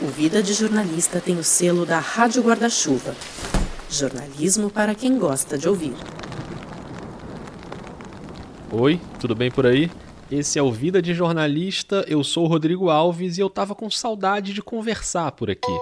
O Vida de Jornalista tem o selo da Rádio Guarda-Chuva. Jornalismo para quem gosta de ouvir. Oi, tudo bem por aí? Esse é o Vida de Jornalista, eu sou o Rodrigo Alves e eu tava com saudade de conversar por aqui.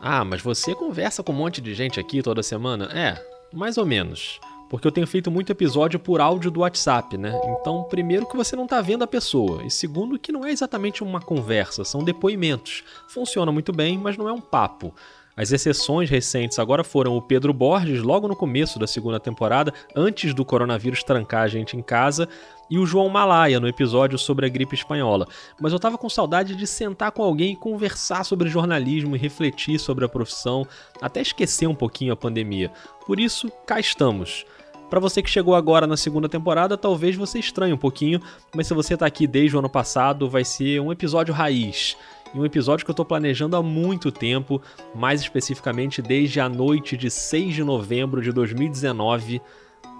Ah, mas você conversa com um monte de gente aqui toda semana? É, mais ou menos porque eu tenho feito muito episódio por áudio do WhatsApp, né? Então, primeiro que você não está vendo a pessoa, e segundo que não é exatamente uma conversa, são depoimentos. Funciona muito bem, mas não é um papo. As exceções recentes agora foram o Pedro Borges, logo no começo da segunda temporada, antes do coronavírus trancar a gente em casa, e o João Malaya no episódio sobre a gripe espanhola. Mas eu tava com saudade de sentar com alguém e conversar sobre jornalismo e refletir sobre a profissão, até esquecer um pouquinho a pandemia. Por isso, cá estamos. Para você que chegou agora na segunda temporada, talvez você estranhe um pouquinho, mas se você está aqui desde o ano passado, vai ser um episódio raiz um episódio que eu estou planejando há muito tempo, mais especificamente desde a noite de 6 de novembro de 2019.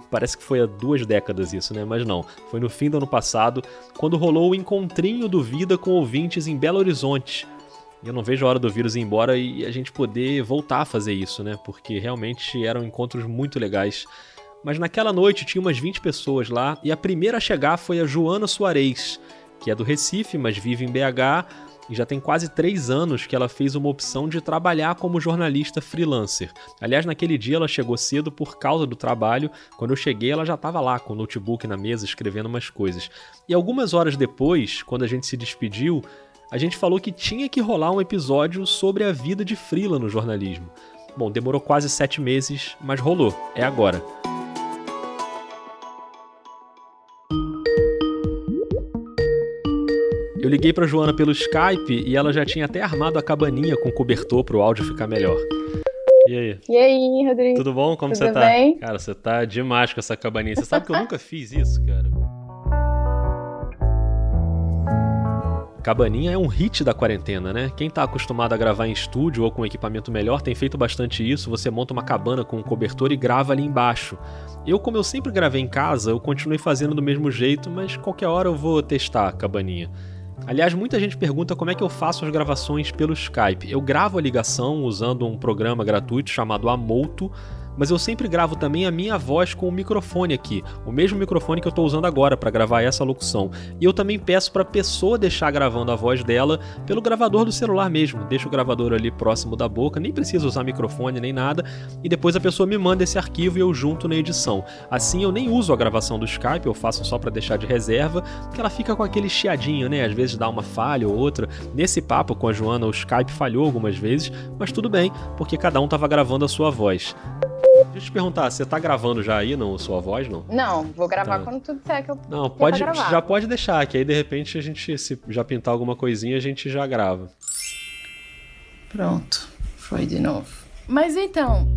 Parece que foi há duas décadas isso, né? Mas não. Foi no fim do ano passado, quando rolou o encontrinho do Vida com ouvintes em Belo Horizonte. Eu não vejo a hora do vírus ir embora e a gente poder voltar a fazer isso, né? Porque realmente eram encontros muito legais. Mas naquela noite tinha umas 20 pessoas lá e a primeira a chegar foi a Joana Soares, que é do Recife, mas vive em BH e já tem quase três anos que ela fez uma opção de trabalhar como jornalista freelancer. Aliás, naquele dia ela chegou cedo por causa do trabalho. Quando eu cheguei, ela já estava lá com o notebook na mesa escrevendo umas coisas. E algumas horas depois, quando a gente se despediu, a gente falou que tinha que rolar um episódio sobre a vida de freela no jornalismo. Bom, demorou quase sete meses, mas rolou. É agora. Eu liguei para Joana pelo Skype e ela já tinha até armado a cabaninha com cobertor para o áudio ficar melhor. E aí? E aí, Rodrigo? Tudo bom? Como Tudo você tá? Bem? Cara, você tá demais com essa cabaninha. Você sabe que eu nunca fiz isso, cara. Cabaninha é um hit da quarentena, né? Quem tá acostumado a gravar em estúdio ou com equipamento melhor tem feito bastante isso. Você monta uma cabana com um cobertor e grava ali embaixo. Eu, como eu sempre gravei em casa, eu continuei fazendo do mesmo jeito, mas qualquer hora eu vou testar a cabaninha. Aliás, muita gente pergunta como é que eu faço as gravações pelo Skype. Eu gravo a ligação usando um programa gratuito chamado Amolto, mas eu sempre gravo também a minha voz com o microfone aqui, o mesmo microfone que eu estou usando agora para gravar essa locução. E eu também peço para a pessoa deixar gravando a voz dela pelo gravador do celular mesmo. Deixa o gravador ali próximo da boca, nem precisa usar microfone nem nada, e depois a pessoa me manda esse arquivo e eu junto na edição. Assim eu nem uso a gravação do Skype, eu faço só para deixar de reserva, que ela fica com aquele chiadinho, né? Às vezes dá uma falha ou outra. Nesse papo com a Joana, o Skype falhou algumas vezes, mas tudo bem, porque cada um estava gravando a sua voz. Deixa eu te perguntar, você tá gravando já aí, não, sua voz, não? Não, vou gravar tá. quando tudo disser que eu Não, pode, já pode deixar, que aí de repente a gente, se já pintar alguma coisinha, a gente já grava. Pronto, foi de novo. Mas então,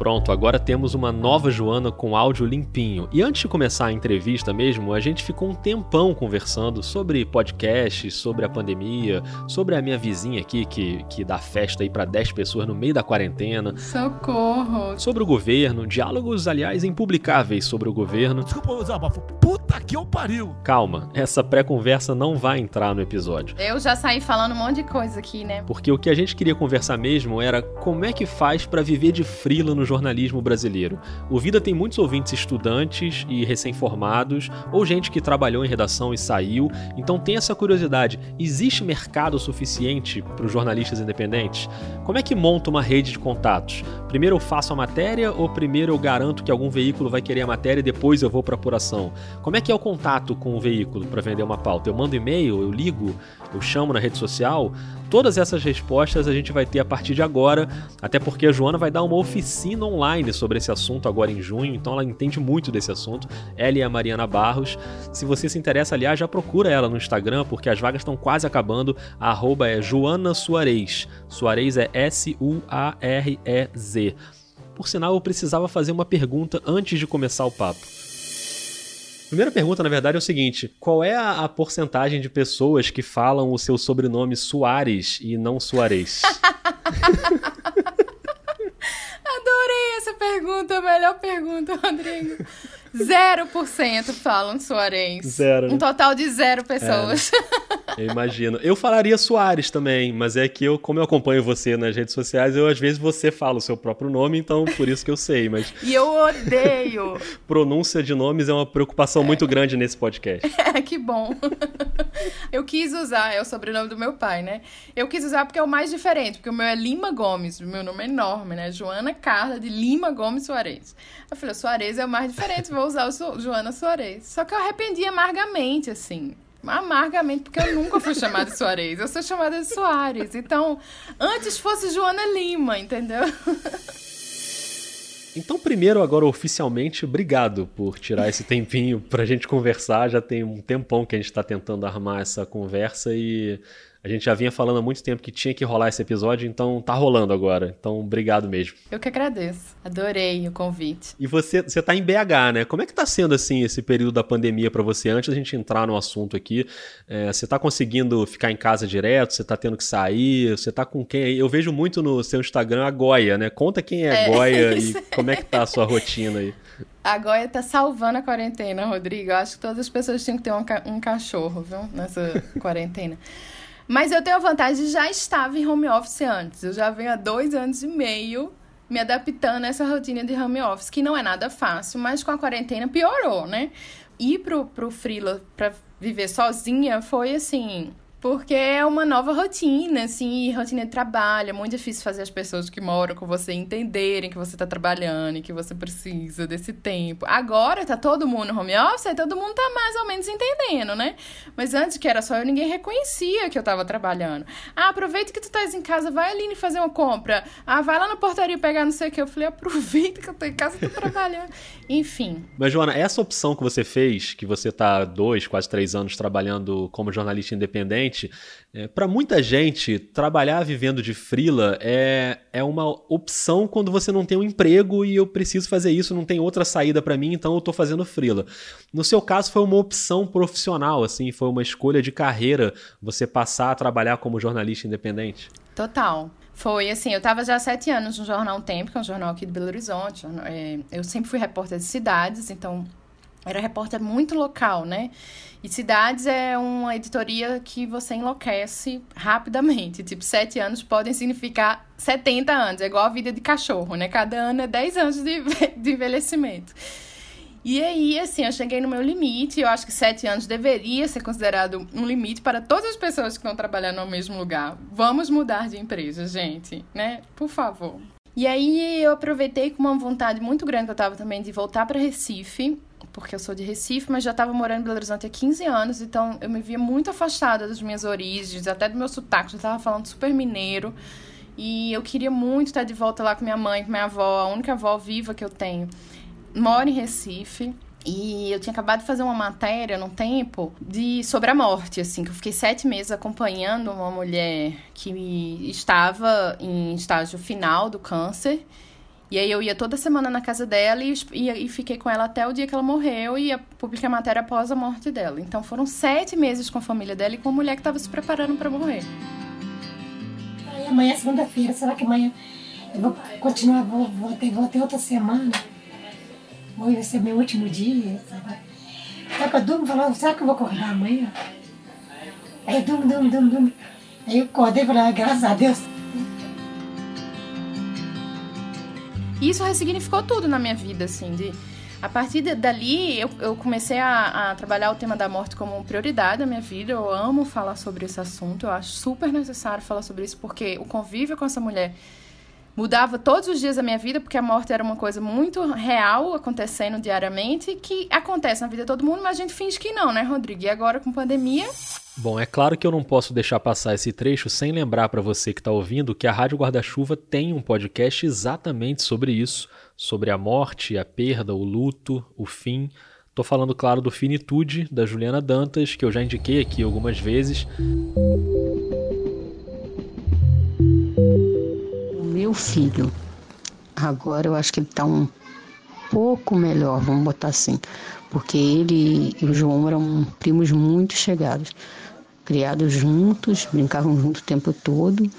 Pronto, agora temos uma nova Joana com áudio limpinho. E antes de começar a entrevista mesmo, a gente ficou um tempão conversando sobre podcasts, sobre a pandemia, sobre a minha vizinha aqui que, que dá festa aí para 10 pessoas no meio da quarentena. Socorro! Sobre o governo, diálogos, aliás, impublicáveis sobre o governo. Desculpa, Zabafo. Puta que eu pariu! Calma, essa pré-conversa não vai entrar no episódio. Eu já saí falando um monte de coisa aqui, né? Porque o que a gente queria conversar mesmo era como é que faz para viver de frila no jornalismo brasileiro. O Vida tem muitos ouvintes estudantes e recém-formados, ou gente que trabalhou em redação e saiu, então tem essa curiosidade: existe mercado suficiente para os jornalistas independentes? Como é que monta uma rede de contatos? Primeiro eu faço a matéria ou primeiro eu garanto que algum veículo vai querer a matéria e depois eu vou para apuração? Como é que é o contato com o veículo para vender uma pauta? Eu mando e-mail, eu ligo, eu chamo na rede social? Todas essas respostas a gente vai ter a partir de agora, até porque a Joana vai dar uma oficina online sobre esse assunto agora em junho, então ela entende muito desse assunto. Ela e a Mariana Barros. Se você se interessa, aliás, já procura ela no Instagram, porque as vagas estão quase acabando. A arroba é Joana Suarez. Suarez é S-U-A-R-E-Z. Por sinal, eu precisava fazer uma pergunta antes de começar o papo. Primeira pergunta, na verdade, é o seguinte: qual é a, a porcentagem de pessoas que falam o seu sobrenome Soares e não Soares? Adorei essa pergunta, a melhor pergunta, Rodrigo. 0% falam Soares. Zero. Um total de zero pessoas. É, né? Eu imagino. Eu falaria Soares também, mas é que eu, como eu acompanho você nas redes sociais, eu às vezes você fala o seu próprio nome, então por isso que eu sei, mas. E eu odeio! Pronúncia de nomes é uma preocupação muito grande nesse podcast. É, que bom. Eu quis usar, é o sobrenome do meu pai, né? Eu quis usar porque é o mais diferente, porque o meu é Lima Gomes, o meu nome é enorme, né? Joana Carla de Lima Gomes Soares. Eu falei, Soares é o mais diferente, vou usar o Joana Soares. Só que eu arrependi amargamente, assim amargamente, porque eu nunca fui chamada de Soares. Eu sou chamada de Soares. Então, antes fosse Joana Lima, entendeu? Então, primeiro, agora oficialmente, obrigado por tirar esse tempinho pra gente conversar. Já tem um tempão que a gente tá tentando armar essa conversa e a gente já vinha falando há muito tempo que tinha que rolar esse episódio, então tá rolando agora. Então, obrigado mesmo. Eu que agradeço. Adorei o convite. E você, você tá em BH, né? Como é que tá sendo assim esse período da pandemia para você? Antes da gente entrar no assunto aqui, é, você tá conseguindo ficar em casa direto? Você tá tendo que sair? Você tá com quem aí? Eu vejo muito no seu Instagram a Goia, né? Conta quem é, é Goia e como é que tá a sua rotina aí. A Goia tá salvando a quarentena, Rodrigo. Eu acho que todas as pessoas tinham que ter um, ca um cachorro, viu? Nessa quarentena. Mas eu tenho a vantagem de já estar em home office antes. Eu já venho há dois anos e meio me adaptando a essa rotina de home office, que não é nada fácil, mas com a quarentena piorou, né? Ir pro, pro Freela pra viver sozinha foi assim porque é uma nova rotina, assim, rotina de trabalho. É muito difícil fazer as pessoas que moram com você entenderem que você tá trabalhando e que você precisa desse tempo. Agora tá todo mundo no home office, e todo mundo tá mais ou menos entendendo, né? Mas antes que era só eu, ninguém reconhecia que eu tava trabalhando. Ah, aproveita que tu tá em casa, vai ali fazer uma compra. Ah, vai lá na portaria pegar não sei o que. Eu falei, aproveita que eu tô em casa e tô trabalhando. Enfim. Mas, Joana, essa opção que você fez, que você tá dois, quase três anos trabalhando como jornalista independente, é, para muita gente, trabalhar vivendo de frila é, é uma opção quando você não tem um emprego e eu preciso fazer isso, não tem outra saída para mim, então eu estou fazendo frila. No seu caso, foi uma opção profissional, assim, foi uma escolha de carreira você passar a trabalhar como jornalista independente? Total. Foi assim, eu estava já há sete anos no Jornal Tempo, que é um jornal aqui de Belo Horizonte. É, eu sempre fui repórter de cidades, então era repórter muito local, né? E Cidades é uma editoria que você enlouquece rapidamente. Tipo, sete anos podem significar 70 anos. É igual a vida de cachorro, né? Cada ano é 10 anos de, de envelhecimento. E aí, assim, eu cheguei no meu limite. Eu acho que sete anos deveria ser considerado um limite para todas as pessoas que estão trabalhando no mesmo lugar. Vamos mudar de empresa, gente, né? Por favor. E aí eu aproveitei com uma vontade muito grande que eu tava também de voltar para Recife porque eu sou de Recife, mas já estava morando em Belo Horizonte há 15 anos, então eu me via muito afastada das minhas origens, até do meu sotaque, já estava falando super mineiro. E eu queria muito estar de volta lá com minha mãe, com minha avó, a única avó viva que eu tenho. Moro em Recife. E eu tinha acabado de fazer uma matéria no tempo de sobre a morte, assim, que eu fiquei sete meses acompanhando uma mulher que estava em estágio final do câncer e aí eu ia toda semana na casa dela e, e, e, fiquei com ela até o dia que ela morreu e publicar a matéria após a morte dela. Então foram sete meses com a família dela e com a mulher que estava se preparando para morrer. Amanhã é segunda-feira, será que amanhã eu vou continuar, vou, vou, ter, vou ter outra semana? Hoje vai ser meu último dia, sabe? Que eu durmo falando, será que eu vou acordar amanhã? Aí eu durmo, durmo, durmo, durmo. Aí eu acordei e falei, ah, graças a Deus. Isso ressignificou tudo na minha vida, assim, de... A partir dali, eu, eu comecei a, a, trabalhar o tema da morte como prioridade na minha vida. Eu amo falar sobre esse assunto. Eu acho super necessário falar sobre isso, porque o convívio com essa mulher mudava todos os dias da minha vida, porque a morte era uma coisa muito real acontecendo diariamente, que acontece na vida de todo mundo, mas a gente finge que não, né, Rodrigo? E agora com pandemia. Bom, é claro que eu não posso deixar passar esse trecho sem lembrar para você que está ouvindo que a Rádio Guarda-Chuva tem um podcast exatamente sobre isso, sobre a morte, a perda, o luto, o fim. Tô falando, claro, do Finitude, da Juliana Dantas, que eu já indiquei aqui algumas vezes. Meu filho, agora eu acho que ele está um pouco melhor, vamos botar assim, porque ele e o João eram primos muito chegados. Criados juntos, brincavam junto o tempo todo.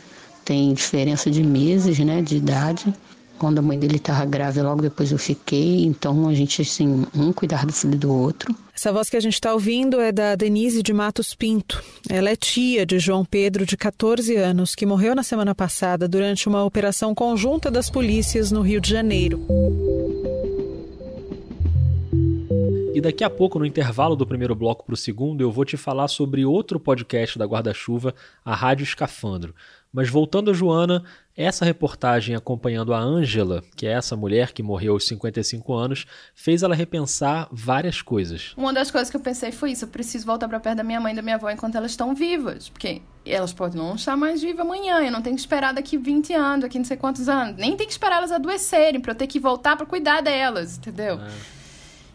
Tem diferença de meses, né, de idade, Quando a mãe dele estava grávida, logo depois eu fiquei. Então a gente, assim, um cuidar do filho do outro. Essa voz que a gente está ouvindo é da Denise de Matos Pinto. Ela é tia de João Pedro, de 14 anos, que morreu na semana passada durante uma operação conjunta das polícias no Rio de Janeiro. E daqui a pouco, no intervalo do primeiro bloco para o segundo, eu vou te falar sobre outro podcast da Guarda-Chuva, a Rádio Escafandro. Mas voltando a Joana, essa reportagem acompanhando a Ângela, que é essa mulher que morreu aos 55 anos, fez ela repensar várias coisas. Uma das coisas que eu pensei foi isso: eu preciso voltar para perto da minha mãe e da minha avó enquanto elas estão vivas, porque elas podem não estar mais vivas amanhã, eu não tenho que esperar daqui 20 anos, daqui não sei quantos anos, nem tenho que esperar elas adoecerem para eu ter que voltar para cuidar delas, entendeu? É.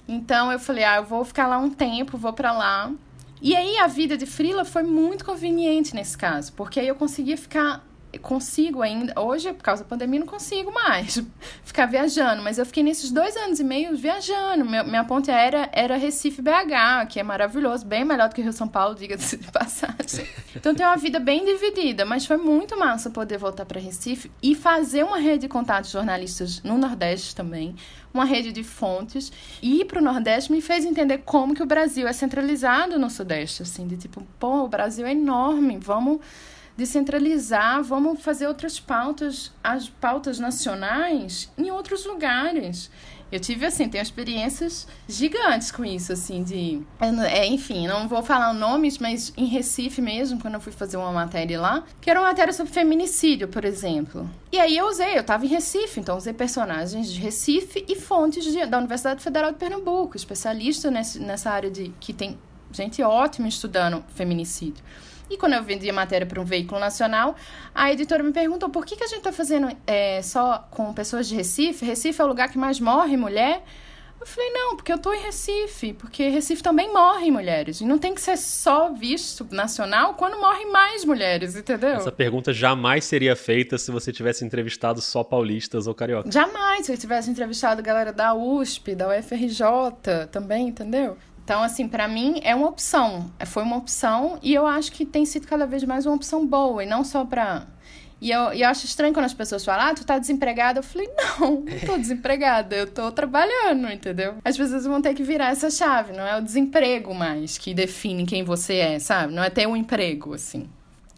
Então eu falei, ah, eu vou ficar lá um tempo, vou para lá. E aí a vida de frila foi muito conveniente nesse caso, porque aí eu conseguia ficar consigo ainda. Hoje, por causa da pandemia, não consigo mais ficar viajando. Mas eu fiquei nesses dois anos e meio viajando. Minha, minha ponte aérea era Recife BH, que é maravilhoso, bem melhor do que Rio São Paulo, diga-se de passagem. Então tem uma vida bem dividida, mas foi muito massa poder voltar para Recife e fazer uma rede de contatos jornalistas no Nordeste também. Uma rede de fontes. E ir para o Nordeste me fez entender como que o Brasil é centralizado no Sudeste. Assim, de tipo, pô, o Brasil é enorme, vamos descentralizar, vamos fazer outras pautas, as pautas nacionais em outros lugares. Eu tive, assim, tenho experiências gigantes com isso, assim, de... É, enfim, não vou falar nomes, mas em Recife mesmo, quando eu fui fazer uma matéria lá, que era uma matéria sobre feminicídio, por exemplo. E aí eu usei, eu estava em Recife, então usei personagens de Recife e fontes de, da Universidade Federal de Pernambuco, especialista nessa área de... que tem gente ótima estudando feminicídio. E quando eu vendi a matéria para um veículo nacional, a editora me perguntou por que, que a gente está fazendo é, só com pessoas de Recife? Recife é o lugar que mais morre mulher? Eu falei, não, porque eu estou em Recife, porque Recife também morre mulheres. E não tem que ser só visto nacional quando morrem mais mulheres, entendeu? Essa pergunta jamais seria feita se você tivesse entrevistado só paulistas ou cariocas. Jamais, se eu tivesse entrevistado galera da USP, da UFRJ também, entendeu? Então, assim, para mim é uma opção. Foi uma opção e eu acho que tem sido cada vez mais uma opção boa e não só pra. E eu, e eu acho estranho quando as pessoas falam, ah, tu tá desempregada. Eu falei, não, não tô desempregada, eu tô trabalhando, entendeu? As pessoas vão ter que virar essa chave, não é o desemprego mais que define quem você é, sabe? Não é ter um emprego, assim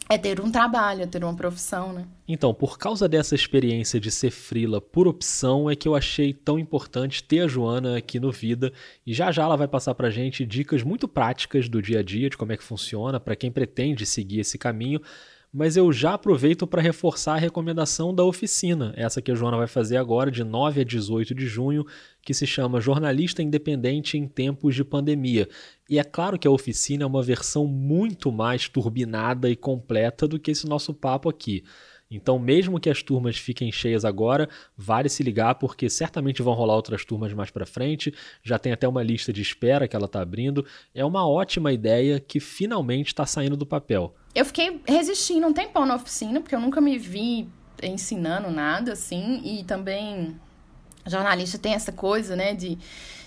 é ter um trabalho, é ter uma profissão, né? Então, por causa dessa experiência de ser frila por opção, é que eu achei tão importante ter a Joana aqui no Vida e já já ela vai passar pra gente dicas muito práticas do dia a dia, de como é que funciona, para quem pretende seguir esse caminho mas eu já aproveito para reforçar a recomendação da oficina, essa que a Joana vai fazer agora, de 9 a 18 de junho, que se chama Jornalista Independente em Tempos de Pandemia. E é claro que a oficina é uma versão muito mais turbinada e completa do que esse nosso papo aqui. Então, mesmo que as turmas fiquem cheias agora, vale se ligar porque certamente vão rolar outras turmas mais para frente. Já tem até uma lista de espera que ela está abrindo. É uma ótima ideia que finalmente está saindo do papel. Eu fiquei resistindo um tempão na oficina porque eu nunca me vi ensinando nada assim e também jornalista tem essa coisa, né, de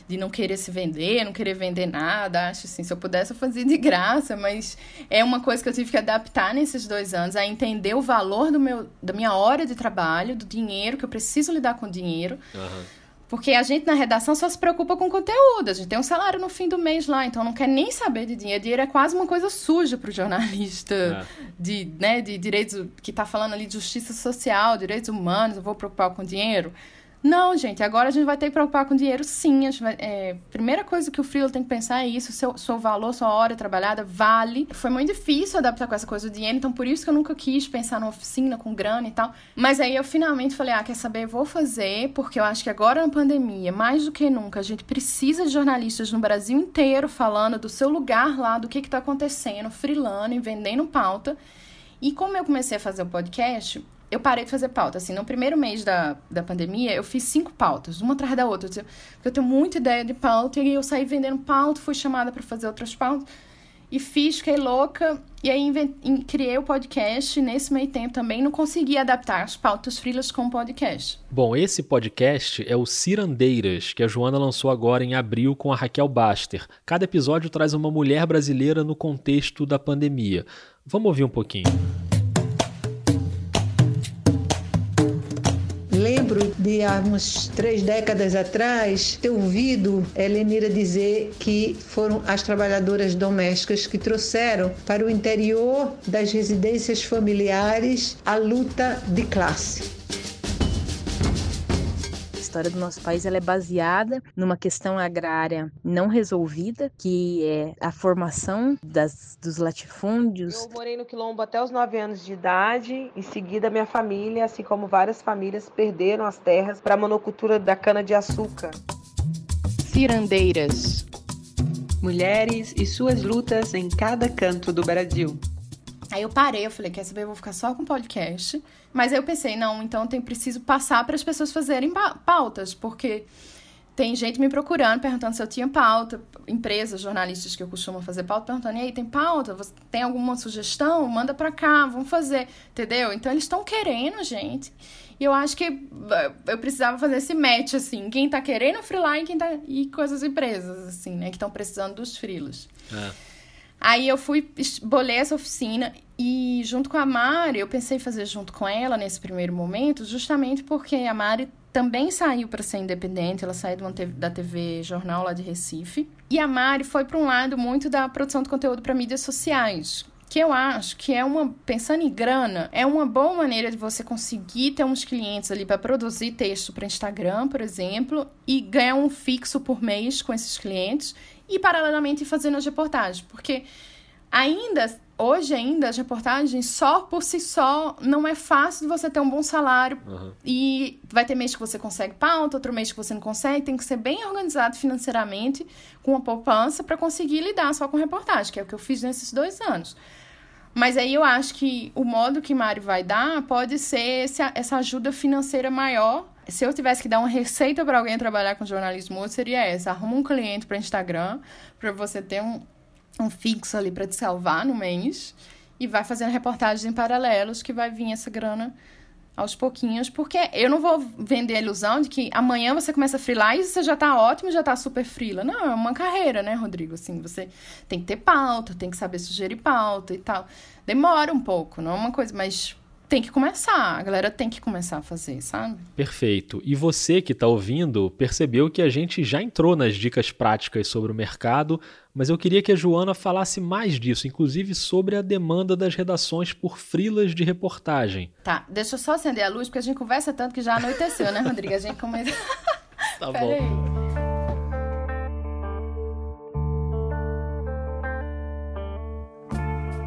de não querer se vender, não querer vender nada. Acho assim, se eu pudesse, eu fazia de graça, mas é uma coisa que eu tive que adaptar nesses dois anos, a entender o valor do meu, da minha hora de trabalho, do dinheiro, que eu preciso lidar com dinheiro. Uhum. Porque a gente na redação só se preocupa com conteúdo, a gente tem um salário no fim do mês lá, então não quer nem saber de dinheiro. Dinheiro é quase uma coisa suja para o jornalista é. de, né, de direitos, que está falando ali de justiça social, direitos humanos, eu vou preocupar com dinheiro. Não, gente, agora a gente vai ter que preocupar com dinheiro sim. A vai, é, primeira coisa que o freelo tem que pensar é isso: seu, seu valor, sua hora trabalhada vale. Foi muito difícil adaptar com essa coisa do dinheiro, então por isso que eu nunca quis pensar numa oficina com grana e tal. Mas aí eu finalmente falei: ah, quer saber? Vou fazer, porque eu acho que agora na pandemia, mais do que nunca, a gente precisa de jornalistas no Brasil inteiro falando do seu lugar lá, do que, que tá acontecendo, e vendendo pauta. E como eu comecei a fazer o podcast, eu parei de fazer pauta. Assim, no primeiro mês da, da pandemia, eu fiz cinco pautas, uma atrás da outra. Porque eu tenho muita ideia de pauta e eu saí vendendo pauta, fui chamada para fazer outras pautas. E fiz, fiquei louca. E aí criei o podcast. Nesse meio tempo também não consegui adaptar as pautas frilas com o podcast. Bom, esse podcast é o Cirandeiras, que a Joana lançou agora em abril com a Raquel Baster. Cada episódio traz uma mulher brasileira no contexto da pandemia. Vamos ouvir um pouquinho. De há uns três décadas atrás ter ouvido Helenira dizer que foram as trabalhadoras domésticas que trouxeram para o interior das residências familiares a luta de classe história do nosso país ela é baseada numa questão agrária não resolvida, que é a formação das, dos latifúndios. Eu morei no Quilombo até os 9 anos de idade. Em seguida, minha família, assim como várias famílias, perderam as terras para a monocultura da cana-de-açúcar. Cirandeiras. Mulheres e suas lutas em cada canto do Brasil. Aí eu parei, eu falei, quer saber, eu vou ficar só com podcast. Mas aí eu pensei, não, então tem preciso passar para as pessoas fazerem pautas, porque tem gente me procurando, perguntando se eu tinha pauta, empresas, jornalistas que eu costumo fazer pauta, perguntando, e aí, tem pauta? Você tem alguma sugestão? Manda para cá, vamos fazer, entendeu? Então eles estão querendo, gente. E eu acho que eh, eu precisava fazer esse match, assim, quem tá querendo freelar e quem tá. E coisas empresas, assim, né, que estão precisando dos freelas. É. Aí eu fui, bolei essa oficina e junto com a Mari, eu pensei em fazer junto com ela nesse primeiro momento, justamente porque a Mari também saiu para ser independente, ela saiu da TV Jornal lá de Recife. E a Mari foi para um lado muito da produção de conteúdo para mídias sociais, que eu acho que é uma pensando em grana, é uma boa maneira de você conseguir ter uns clientes ali para produzir texto para Instagram, por exemplo, e ganhar um fixo por mês com esses clientes e paralelamente fazendo as reportagens, porque ainda hoje ainda as reportagens só por si só não é fácil você ter um bom salário uhum. e vai ter mês que você consegue pauta, outro mês que você não consegue, tem que ser bem organizado financeiramente com a poupança para conseguir lidar só com reportagem, que é o que eu fiz nesses dois anos. Mas aí eu acho que o modo que Mário vai dar pode ser essa ajuda financeira maior se eu tivesse que dar uma receita para alguém trabalhar com jornalismo seria essa: arruma um cliente para Instagram, para você ter um, um fixo ali para te salvar no mês, e vai fazendo reportagens em paralelos que vai vir essa grana aos pouquinhos, porque eu não vou vender a ilusão de que amanhã você começa a freelar e você já tá ótimo, já tá super freela. Não, é uma carreira, né, Rodrigo? Assim, você tem que ter pauta, tem que saber sugerir pauta e tal. Demora um pouco, não é uma coisa, mas tem que começar, a galera tem que começar a fazer, sabe? Perfeito. E você que está ouvindo percebeu que a gente já entrou nas dicas práticas sobre o mercado, mas eu queria que a Joana falasse mais disso, inclusive sobre a demanda das redações por frilas de reportagem. Tá, deixa eu só acender a luz, porque a gente conversa tanto que já anoiteceu, né, Rodrigo? A gente começa. tá bom. Aí.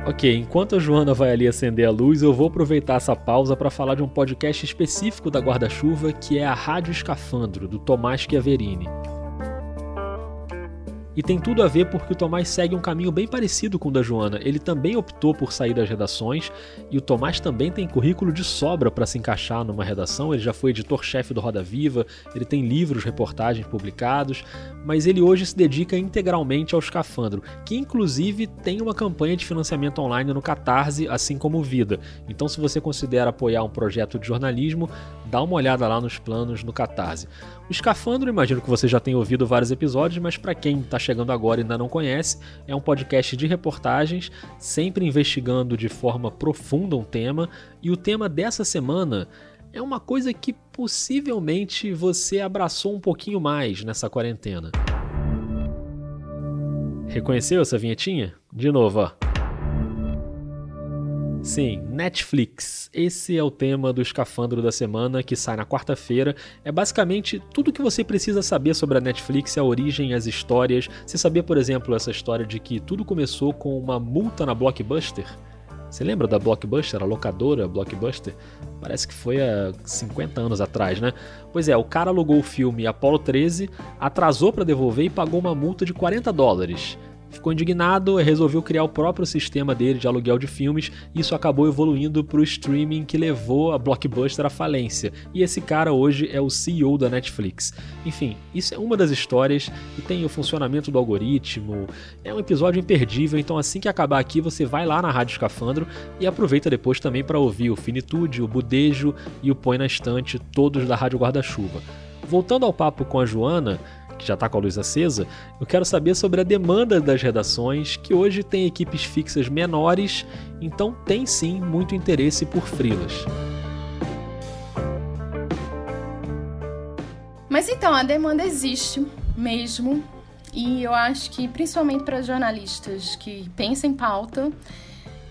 Ok, enquanto a Joana vai ali acender a luz, eu vou aproveitar essa pausa para falar de um podcast específico da Guarda-Chuva, que é a Rádio Escafandro, do Tomás Chiaverini. E tem tudo a ver porque o Tomás segue um caminho bem parecido com o da Joana. Ele também optou por sair das redações e o Tomás também tem currículo de sobra para se encaixar numa redação. Ele já foi editor-chefe do Roda Viva, ele tem livros, reportagens publicados, mas ele hoje se dedica integralmente ao Escafandro, que inclusive tem uma campanha de financiamento online no Catarse, assim como o Vida. Então, se você considera apoiar um projeto de jornalismo, dá uma olhada lá nos planos no Catarse. O Escafandro, imagino que você já tenha ouvido vários episódios, mas para quem está chegando agora e ainda não conhece, é um podcast de reportagens, sempre investigando de forma profunda um tema, e o tema dessa semana é uma coisa que possivelmente você abraçou um pouquinho mais nessa quarentena. Reconheceu essa vinhetinha? De novo, ó. Sim, Netflix. Esse é o tema do Escafandro da semana que sai na quarta-feira. É basicamente tudo o que você precisa saber sobre a Netflix, a origem, as histórias. Você sabia, por exemplo, essa história de que tudo começou com uma multa na Blockbuster? Você lembra da Blockbuster, a locadora Blockbuster? Parece que foi há 50 anos atrás, né? Pois é, o cara alugou o filme Apollo 13, atrasou para devolver e pagou uma multa de 40 dólares. Ficou indignado e resolveu criar o próprio sistema dele de aluguel de filmes. E isso acabou evoluindo para o streaming que levou a Blockbuster à falência. E esse cara hoje é o CEO da Netflix. Enfim, isso é uma das histórias e tem o funcionamento do algoritmo. É um episódio imperdível, então assim que acabar aqui você vai lá na Rádio Escafandro e aproveita depois também para ouvir o Finitude, o Budejo e o Põe na Estante, todos da Rádio Guarda-Chuva. Voltando ao papo com a Joana, que já está com a luz acesa, eu quero saber sobre a demanda das redações, que hoje tem equipes fixas menores, então tem sim muito interesse por frilas. Mas então, a demanda existe mesmo. E eu acho que principalmente para jornalistas que pensam em pauta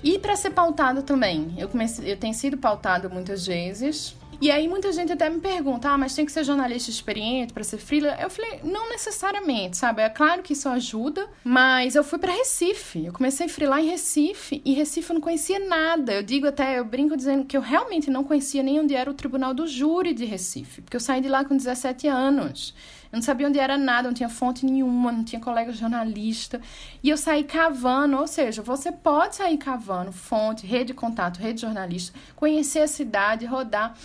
e para ser pautado também. Eu, comecei, eu tenho sido pautado muitas vezes e aí muita gente até me pergunta, ah, mas tem que ser jornalista experiente para ser freela? Eu falei, não necessariamente, sabe? É claro que isso ajuda, mas eu fui para Recife. Eu comecei a freelar em Recife e Recife eu não conhecia nada. Eu digo até, eu brinco dizendo que eu realmente não conhecia nem onde era o Tribunal do Júri de Recife, porque eu saí de lá com 17 anos. Eu não sabia onde era nada, não tinha fonte nenhuma, não tinha colega jornalista. E eu saí cavando, ou seja, você pode sair cavando fonte, rede de contato, rede de jornalista, conhecer a cidade, rodar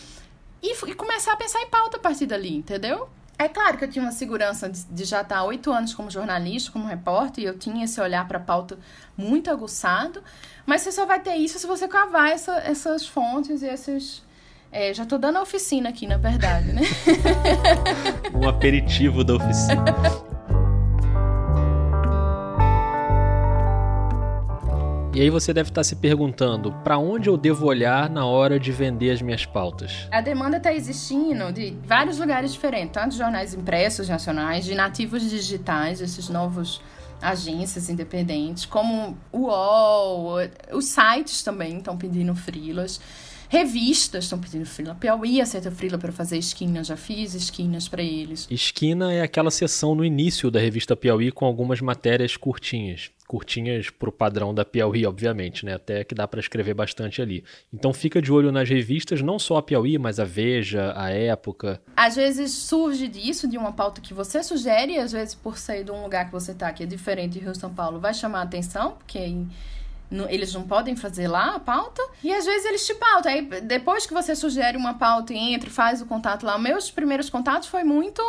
e, e começar a pensar em pauta a partir dali, entendeu? É claro que eu tinha uma segurança de, de já estar oito anos como jornalista, como repórter, e eu tinha esse olhar para a pauta muito aguçado, mas você só vai ter isso se você cavar essa, essas fontes e esses. É, já estou dando a oficina aqui, na verdade, né? um aperitivo da oficina. E aí você deve estar se perguntando, para onde eu devo olhar na hora de vender as minhas pautas? A demanda está existindo de vários lugares diferentes, tanto de jornais impressos nacionais, de nativos digitais, esses novos agências independentes, como o UOL, os sites também estão pedindo frilas. Revistas estão pedindo frila. Piauí aceita frila para fazer esquina, já fiz esquinas para eles. Esquina é aquela sessão no início da revista Piauí com algumas matérias curtinhas curtinhas pro padrão da Piauí, obviamente, né? Até que dá para escrever bastante ali. Então fica de olho nas revistas, não só a Piauí, mas a Veja, a Época. Às vezes surge disso, de uma pauta que você sugere, às vezes por sair de um lugar que você tá, que é diferente de Rio São Paulo, vai chamar a atenção, porque eles não podem fazer lá a pauta. E às vezes eles te pautam. Aí depois que você sugere uma pauta e entra, faz o contato lá. Meus primeiros contatos foi muito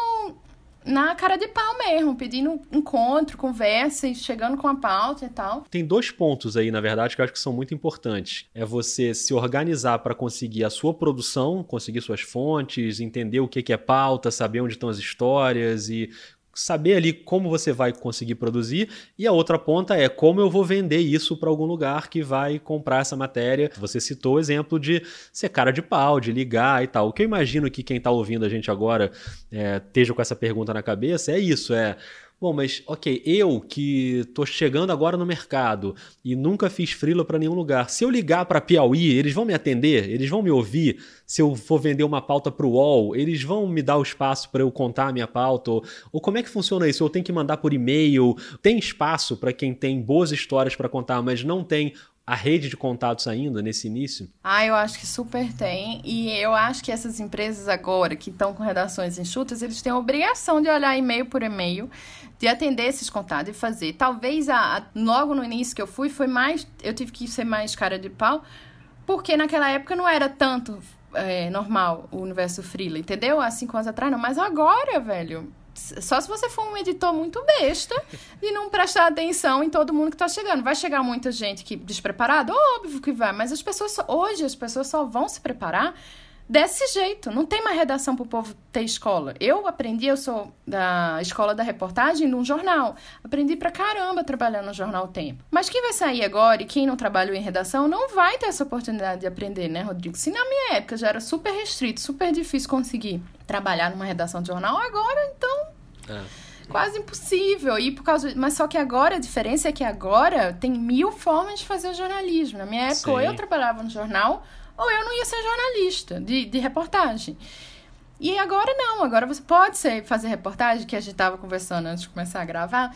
na cara de pau mesmo, pedindo encontro, conversa e chegando com a pauta e tal. Tem dois pontos aí, na verdade, que eu acho que são muito importantes. É você se organizar para conseguir a sua produção, conseguir suas fontes, entender o que é pauta, saber onde estão as histórias e saber ali como você vai conseguir produzir e a outra ponta é como eu vou vender isso para algum lugar que vai comprar essa matéria. Você citou o exemplo de ser cara de pau, de ligar e tal. O que eu imagino que quem está ouvindo a gente agora é, esteja com essa pergunta na cabeça é isso, é Bom, mas ok, eu que tô chegando agora no mercado e nunca fiz frila para nenhum lugar, se eu ligar para Piauí, eles vão me atender? Eles vão me ouvir? Se eu for vender uma pauta para o UOL, eles vão me dar o espaço para eu contar a minha pauta? Ou, como é que funciona isso? Eu tenho que mandar por e-mail? Tem espaço para quem tem boas histórias para contar, mas não tem a rede de contatos ainda nesse início? Ah, eu acho que super tem. E eu acho que essas empresas agora que estão com redações enxutas, eles têm a obrigação de olhar e-mail por e-mail, de atender esses contatos e fazer. Talvez a, a, logo no início que eu fui, foi mais. Eu tive que ser mais cara de pau, porque naquela época não era tanto é, normal o universo freela, entendeu? Há cinco anos atrás, não. Mas agora, velho, só se você for um editor muito besta e não prestar atenção em todo mundo que está chegando. Vai chegar muita gente que despreparada? Óbvio que vai, mas as pessoas hoje as pessoas só vão se preparar desse jeito. Não tem mais redação para o povo ter escola. Eu aprendi, eu sou da escola da reportagem num jornal. Aprendi pra caramba trabalhando no jornal Tempo. Mas quem vai sair agora e quem não trabalhou em redação não vai ter essa oportunidade de aprender, né, Rodrigo? Se na minha época já era super restrito, super difícil conseguir trabalhar numa redação de jornal, agora então. É quase impossível. E por causa, mas só que agora a diferença é que agora tem mil formas de fazer jornalismo. Na minha época, ou eu trabalhava no jornal, ou eu não ia ser jornalista de, de reportagem. E agora não, agora você pode ser, fazer reportagem, que a gente estava conversando antes de começar a gravar.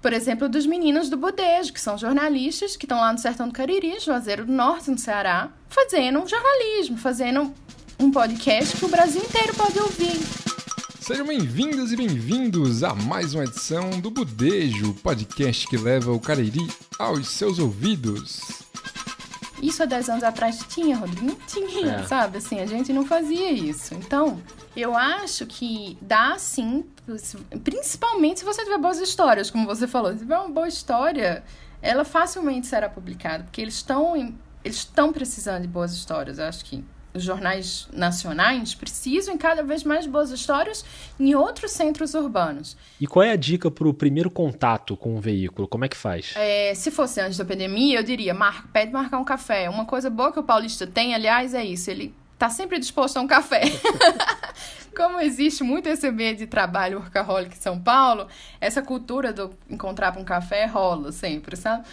Por exemplo, dos meninos do Bodejo, que são jornalistas, que estão lá no Sertão do Cariri, Juazeiro do Norte, no Ceará, fazendo jornalismo, fazendo um podcast que o Brasil inteiro pode ouvir. Sejam bem-vindas e bem-vindos a mais uma edição do Budejo, podcast que leva o Cariri aos seus ouvidos. Isso há 10 anos atrás tinha, Rodrigo? Não tinha, é. sabe? Assim, a gente não fazia isso. Então, eu acho que dá sim, principalmente se você tiver boas histórias, como você falou. Se tiver uma boa história, ela facilmente será publicada, porque eles estão eles estão precisando de boas histórias. Eu acho que os jornais nacionais precisam cada vez mais boas histórias em outros centros urbanos. E qual é a dica para o primeiro contato com o veículo? Como é que faz? É, se fosse antes da pandemia, eu diria, mar... pede marcar um café. Uma coisa boa que o paulista tem, aliás, é isso. Ele tá sempre disposto a um café. como existe muito esse meio de trabalho workaholic em São Paulo, essa cultura do encontrar para um café rola sempre, sabe?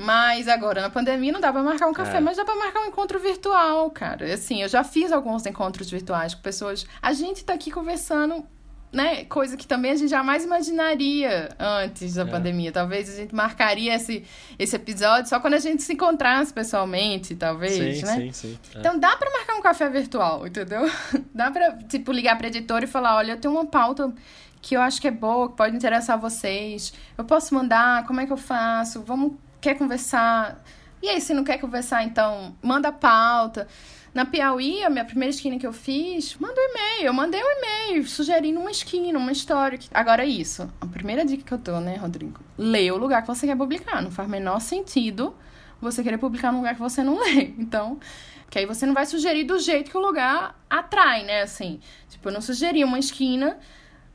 Mas agora, na pandemia, não dá pra marcar um café, é. mas dá pra marcar um encontro virtual, cara. Assim, eu já fiz alguns encontros virtuais com pessoas. A gente tá aqui conversando né, coisa que também a gente jamais imaginaria antes da é. pandemia. Talvez a gente marcaria esse, esse episódio só quando a gente se encontrasse pessoalmente, talvez, sim, né? Sim, sim. É. Então dá para marcar um café virtual, entendeu? Dá para tipo ligar para editor e falar, olha, eu tenho uma pauta que eu acho que é boa, que pode interessar vocês. Eu posso mandar, como é que eu faço? Vamos quer conversar? E aí, se não quer conversar, então manda pauta. Na Piauí, a minha primeira esquina que eu fiz, mandou um e-mail. Eu mandei um e-mail sugerindo uma esquina, uma história. Agora, isso. A primeira dica que eu tô, né, Rodrigo? Lê o lugar que você quer publicar. Não faz o menor sentido você querer publicar num lugar que você não lê. Então, que aí você não vai sugerir do jeito que o lugar atrai, né? Assim, tipo, eu não sugeri uma esquina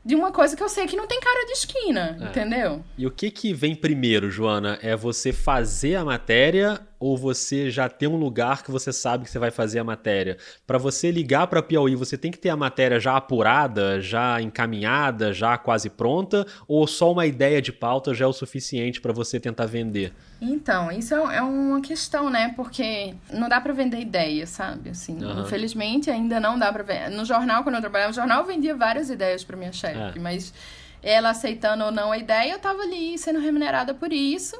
de uma coisa que eu sei que não tem cara de esquina, é. entendeu? E o que que vem primeiro, Joana? É você fazer a matéria ou você já tem um lugar que você sabe que você vai fazer a matéria? Para você ligar para Piauí, você tem que ter a matéria já apurada, já encaminhada, já quase pronta, ou só uma ideia de pauta já é o suficiente para você tentar vender? Então, isso é, é uma questão, né? Porque não dá para vender ideia, sabe? Assim, uhum. infelizmente ainda não dá para vender. No jornal, quando eu trabalhava no jornal, eu vendia várias ideias para minha chefe, é. mas ela aceitando ou não a ideia, eu tava ali sendo remunerada por isso.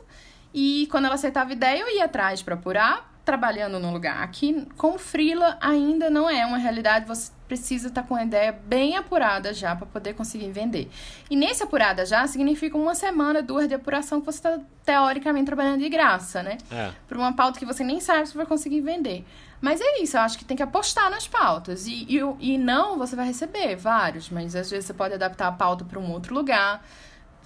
E quando ela aceitava ideia, eu ia atrás para apurar, trabalhando no lugar. Aqui, com frila, ainda não é uma realidade. Você precisa estar tá com a ideia bem apurada já para poder conseguir vender. E nesse apurada já significa uma semana, duas de apuração que você está teoricamente trabalhando de graça, né? É. Para uma pauta que você nem sabe se vai conseguir vender. Mas é isso, eu acho que tem que apostar nas pautas. E, e, e não, você vai receber vários, mas às vezes você pode adaptar a pauta para um outro lugar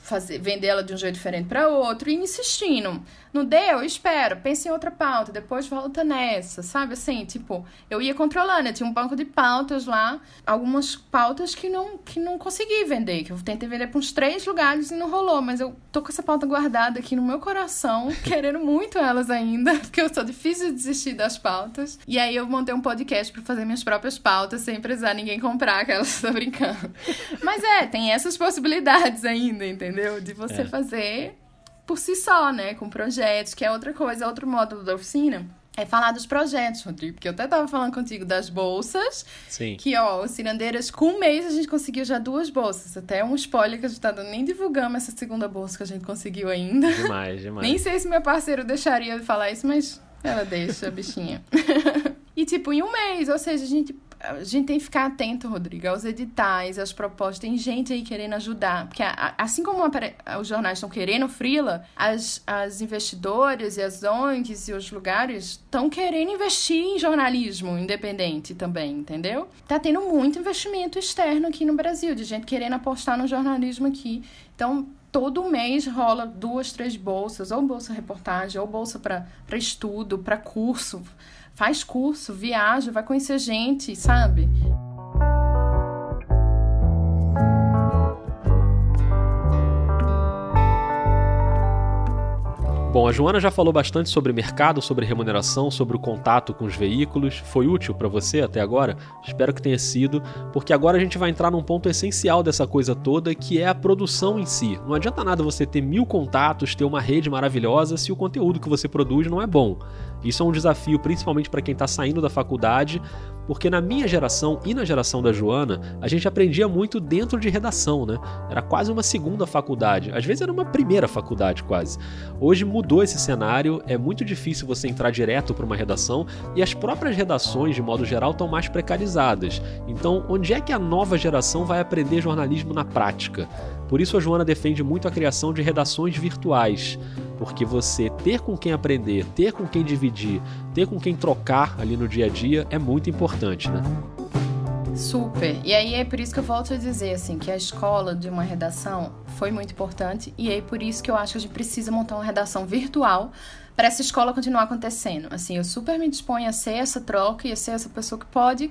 fazer, vender ela de um jeito diferente para outro e insistindo. Não deu? Espera, pense em outra pauta, depois volta nessa, sabe? Assim, tipo, eu ia controlando, eu tinha um banco de pautas lá, algumas pautas que não, que não consegui vender, que eu tentei vender para uns três lugares e não rolou, mas eu tô com essa pauta guardada aqui no meu coração, querendo muito elas ainda, porque eu sou difícil de desistir das pautas. E aí eu montei um podcast para fazer minhas próprias pautas sem precisar ninguém comprar, que elas estão brincando. Mas é, tem essas possibilidades ainda, entendeu? De você é. fazer por si só, né? Com projetos, que é outra coisa, outro módulo da oficina. É falar dos projetos, Rodrigo, porque eu até tava falando contigo das bolsas. Sim. Que, ó, os cirandeiras, com um mês a gente conseguiu já duas bolsas. Até um spoiler que a gente tá dando, nem divulgamos essa segunda bolsa que a gente conseguiu ainda. Demais, demais. nem sei se meu parceiro deixaria de falar isso, mas ela deixa, bichinha. e, tipo, em um mês, ou seja, a gente a gente tem que ficar atento, Rodrigo, aos editais, às propostas. Tem gente aí querendo ajudar. Porque assim como os jornais estão querendo frila, as, as investidoras e as ONGs e os lugares estão querendo investir em jornalismo independente também, entendeu? Tá tendo muito investimento externo aqui no Brasil, de gente querendo apostar no jornalismo aqui. Então, todo mês rola duas, três bolsas, ou bolsa reportagem, ou bolsa para estudo, para curso faz curso, viaja, vai conhecer gente, sabe? Bom, a Joana já falou bastante sobre mercado, sobre remuneração, sobre o contato com os veículos. Foi útil para você até agora? Espero que tenha sido, porque agora a gente vai entrar num ponto essencial dessa coisa toda, que é a produção em si. Não adianta nada você ter mil contatos, ter uma rede maravilhosa, se o conteúdo que você produz não é bom. Isso é um desafio principalmente para quem está saindo da faculdade, porque na minha geração e na geração da Joana, a gente aprendia muito dentro de redação, né? Era quase uma segunda faculdade, às vezes era uma primeira faculdade quase. Hoje mudou esse cenário, é muito difícil você entrar direto para uma redação e as próprias redações, de modo geral, estão mais precarizadas. Então, onde é que a nova geração vai aprender jornalismo na prática? Por isso a Joana defende muito a criação de redações virtuais, porque você ter com quem aprender, ter com quem dividir, ter com quem trocar ali no dia a dia é muito importante, né? Super. E aí é por isso que eu volto a dizer assim que a escola de uma redação foi muito importante e é por isso que eu acho que a gente precisa montar uma redação virtual para essa escola continuar acontecendo. Assim, eu super me disponho a ser essa troca e a ser essa pessoa que pode,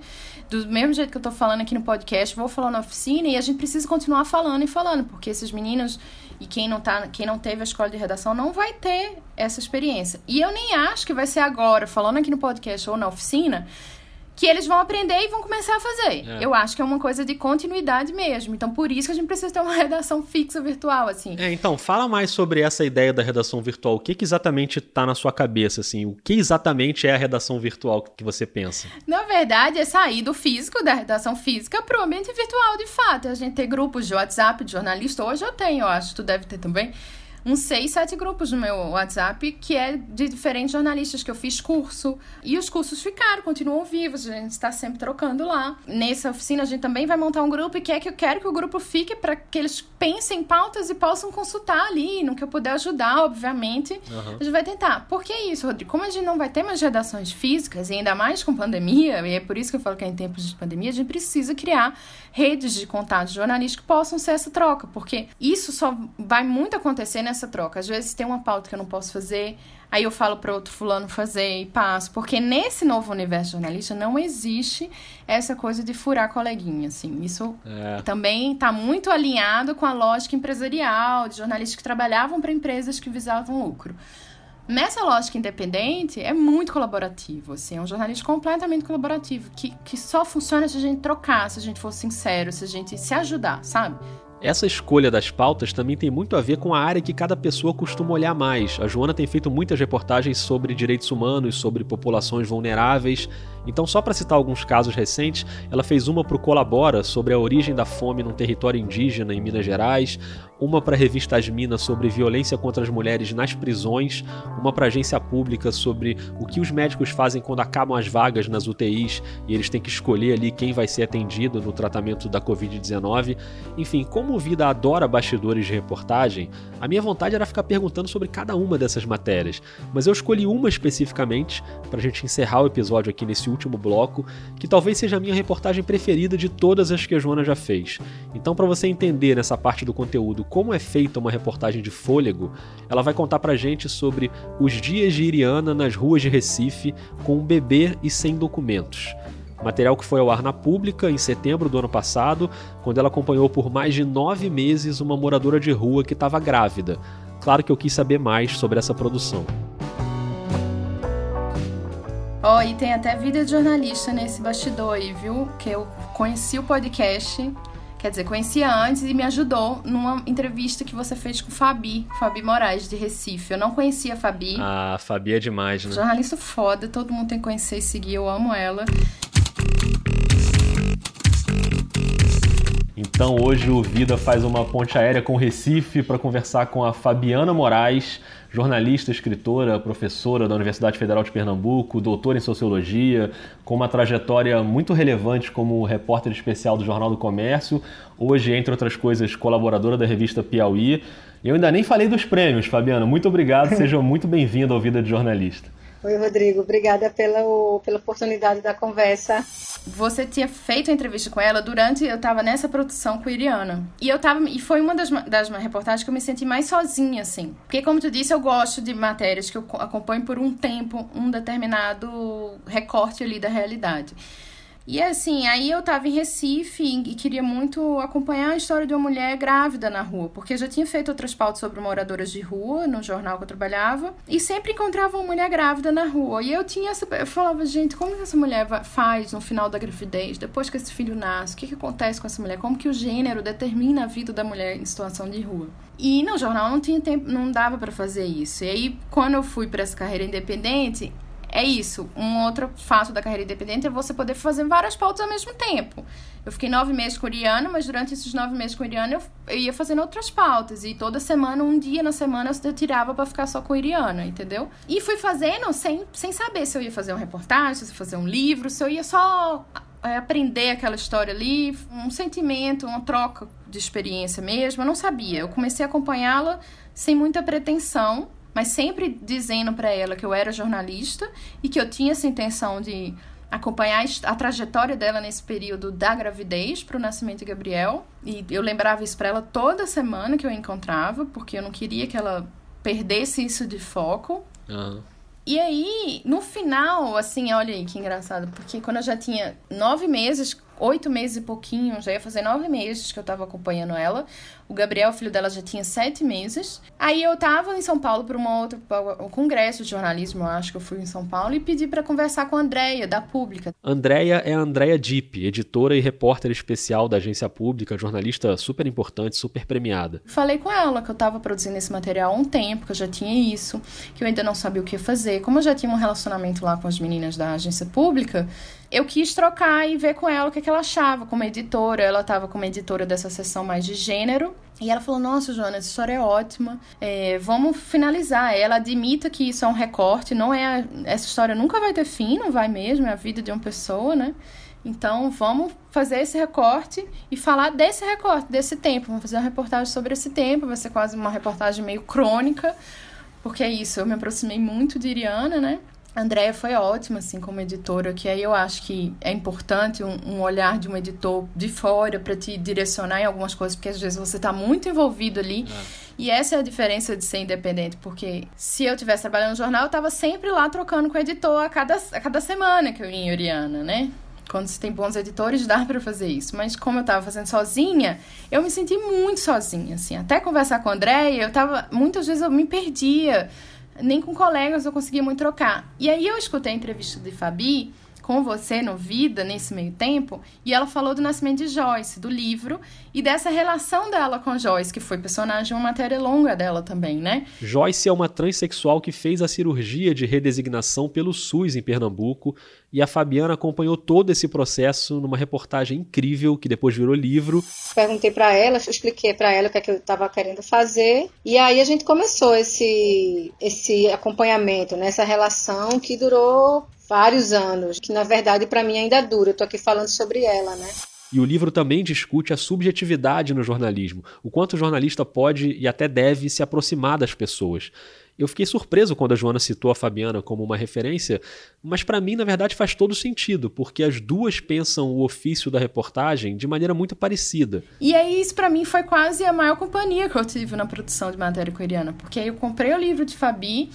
do mesmo jeito que eu tô falando aqui no podcast, vou falar na oficina e a gente precisa continuar falando e falando, porque esses meninos e quem não tá, quem não teve a escola de redação não vai ter essa experiência. E eu nem acho que vai ser agora, falando aqui no podcast ou na oficina, que eles vão aprender e vão começar a fazer. É. Eu acho que é uma coisa de continuidade mesmo. Então, por isso que a gente precisa ter uma redação fixa virtual, assim. É, então, fala mais sobre essa ideia da redação virtual. O que, que exatamente está na sua cabeça, assim? O que exatamente é a redação virtual que você pensa? Na verdade, é sair do físico, da redação física, para o ambiente virtual, de fato. A gente tem grupos de WhatsApp de jornalista. Hoje eu tenho, eu acho, tu deve ter também uns seis, sete grupos no meu WhatsApp que é de diferentes jornalistas que eu fiz curso. E os cursos ficaram, continuam vivos, a gente está sempre trocando lá. Nessa oficina a gente também vai montar um grupo e quer que eu quero que o grupo fique para que eles pensem em pautas e possam consultar ali, no que eu puder ajudar, obviamente. Uhum. A gente vai tentar. Por que isso, Rodrigo? Como a gente não vai ter mais redações físicas, e ainda mais com pandemia, e é por isso que eu falo que é em tempos de pandemia, a gente precisa criar redes de contatos jornalísticos que possam ser essa troca, porque isso só vai muito acontecer nessa troca. Às vezes tem uma pauta que eu não posso fazer, aí eu falo para outro fulano fazer e passo, porque nesse novo universo jornalista não existe essa coisa de furar coleguinha, assim. Isso É. também está muito alinhado com a lógica empresarial de jornalistas que trabalhavam para empresas que visavam lucro. Nessa lógica independente, é muito colaborativo, assim, é um jornalismo completamente colaborativo, que, que só funciona se a gente trocar, se a gente for sincero, se a gente se ajudar, sabe? Essa escolha das pautas também tem muito a ver com a área que cada pessoa costuma olhar mais. A Joana tem feito muitas reportagens sobre direitos humanos, sobre populações vulneráveis. Então, só para citar alguns casos recentes, ela fez uma para o Colabora sobre a origem da fome num território indígena em Minas Gerais, uma para a revista As Minas sobre violência contra as mulheres nas prisões, uma para a agência pública sobre o que os médicos fazem quando acabam as vagas nas UTIs e eles têm que escolher ali quem vai ser atendido no tratamento da Covid-19. Enfim, como o Vida adora bastidores de reportagem, a minha vontade era ficar perguntando sobre cada uma dessas matérias, mas eu escolhi uma especificamente para a gente encerrar o episódio aqui nesse último bloco, que talvez seja a minha reportagem preferida de todas as que a Joana já fez. Então, para você entender nessa parte do conteúdo como é feita uma reportagem de fôlego, ela vai contar pra gente sobre os dias de Iriana nas ruas de Recife com um bebê e sem documentos. Material que foi ao ar na pública em setembro do ano passado, quando ela acompanhou por mais de nove meses uma moradora de rua que estava grávida. Claro que eu quis saber mais sobre essa produção. Ó, oh, e tem até vida de jornalista nesse bastidor aí, viu? Que eu conheci o podcast, quer dizer, conhecia antes e me ajudou numa entrevista que você fez com Fabi, Fabi Moraes, de Recife. Eu não conhecia a Fabi. Ah, a Fabi é demais, né? Jornalista foda, todo mundo tem que conhecer e seguir, eu amo ela. Então hoje o Vida faz uma ponte aérea com Recife para conversar com a Fabiana Moraes, jornalista, escritora, professora da Universidade Federal de Pernambuco, doutora em sociologia, com uma trajetória muito relevante como repórter especial do Jornal do Comércio, hoje, entre outras coisas, colaboradora da revista Piauí. Eu ainda nem falei dos prêmios, Fabiana. Muito obrigado, seja muito bem-vindo ao Vida de Jornalista. Oi, Rodrigo. Obrigada pela, pela oportunidade da conversa. Você tinha feito a entrevista com ela durante eu estava nessa produção com a Iriana. E eu tava e foi uma das, das reportagens que eu me senti mais sozinha assim. Porque como tu disse, eu gosto de matérias que eu acompanho por um tempo, um determinado recorte ali da realidade. E assim, aí eu tava em Recife e queria muito acompanhar a história de uma mulher grávida na rua, porque eu já tinha feito outras pautas sobre moradoras de rua no jornal que eu trabalhava, e sempre encontrava uma mulher grávida na rua. E eu tinha essa. Eu falava, gente, como que essa mulher faz no final da gravidez, depois que esse filho nasce? O que, que acontece com essa mulher? Como que o gênero determina a vida da mulher em situação de rua? E no jornal não tinha tempo, não dava para fazer isso. E aí, quando eu fui para essa carreira independente, é isso. Um outro fato da carreira independente é você poder fazer várias pautas ao mesmo tempo. Eu fiquei nove meses com Iriana, mas durante esses nove meses com Iriana eu, eu ia fazendo outras pautas. E toda semana, um dia na semana, eu tirava para ficar só com Iriana, entendeu? E fui fazendo sem, sem saber se eu ia fazer uma reportagem, se eu ia fazer um livro, se eu ia só é, aprender aquela história ali, um sentimento, uma troca de experiência mesmo. Eu não sabia. Eu comecei a acompanhá-la sem muita pretensão mas sempre dizendo para ela que eu era jornalista e que eu tinha essa intenção de acompanhar a trajetória dela nesse período da gravidez para o nascimento de Gabriel. E eu lembrava isso para ela toda semana que eu encontrava, porque eu não queria que ela perdesse isso de foco. Uhum. E aí, no final, assim, olha aí que engraçado, porque quando eu já tinha nove meses oito meses e pouquinho, já ia fazer nove meses que eu tava acompanhando ela. O Gabriel, filho dela, já tinha sete meses. Aí eu tava em São Paulo para uma outra um congresso de jornalismo, eu acho que eu fui em São Paulo e pedi para conversar com a Andréia da Pública. Andréia é a Andréia Dipp, editora e repórter especial da agência Pública, jornalista super importante, super premiada. Falei com ela que eu tava produzindo esse material há um tempo, que eu já tinha isso, que eu ainda não sabia o que fazer. Como eu já tinha um relacionamento lá com as meninas da agência Pública, eu quis trocar e ver com ela o que, que ela achava como editora. Ela estava como editora dessa sessão mais de gênero. E ela falou: Nossa, Joana, essa história é ótima. É, vamos finalizar. Ela admita que isso é um recorte, não é. Essa história nunca vai ter fim, não vai mesmo, é a vida de uma pessoa, né? Então, vamos fazer esse recorte e falar desse recorte, desse tempo. Vamos fazer uma reportagem sobre esse tempo. Vai ser quase uma reportagem meio crônica, porque é isso. Eu me aproximei muito de Iriana, né? A Andrea foi ótima, assim, como editora, que aí eu acho que é importante um, um olhar de um editor de fora para te direcionar em algumas coisas, porque às vezes você está muito envolvido ali. É. E essa é a diferença de ser independente, porque se eu tivesse trabalhando no jornal, eu estava sempre lá trocando com o editor a cada, a cada semana que eu ia em Oriana, né? Quando você tem bons editores, dá para fazer isso. Mas como eu estava fazendo sozinha, eu me senti muito sozinha, assim. Até conversar com a Andréia, eu tava... Muitas vezes eu me perdia nem com colegas eu conseguia muito trocar. E aí eu escutei a entrevista de Fabi com você no Vida, nesse meio tempo, e ela falou do nascimento de Joyce, do livro, e dessa relação dela com Joyce, que foi personagem uma matéria longa dela também, né? Joyce é uma transexual que fez a cirurgia de redesignação pelo SUS em Pernambuco, e a Fabiana acompanhou todo esse processo numa reportagem incrível que depois virou livro. Perguntei para ela, expliquei para ela o que, é que eu estava querendo fazer, e aí a gente começou esse esse acompanhamento, nessa né? relação que durou vários anos, que na verdade para mim ainda dura. Eu tô aqui falando sobre ela, né? E o livro também discute a subjetividade no jornalismo, o quanto o jornalista pode e até deve se aproximar das pessoas. Eu fiquei surpreso quando a Joana citou a Fabiana como uma referência, mas para mim, na verdade, faz todo sentido, porque as duas pensam o ofício da reportagem de maneira muito parecida. E aí, isso para mim foi quase a maior companhia que eu tive na produção de matéria coreana, porque aí eu comprei o livro de Fabi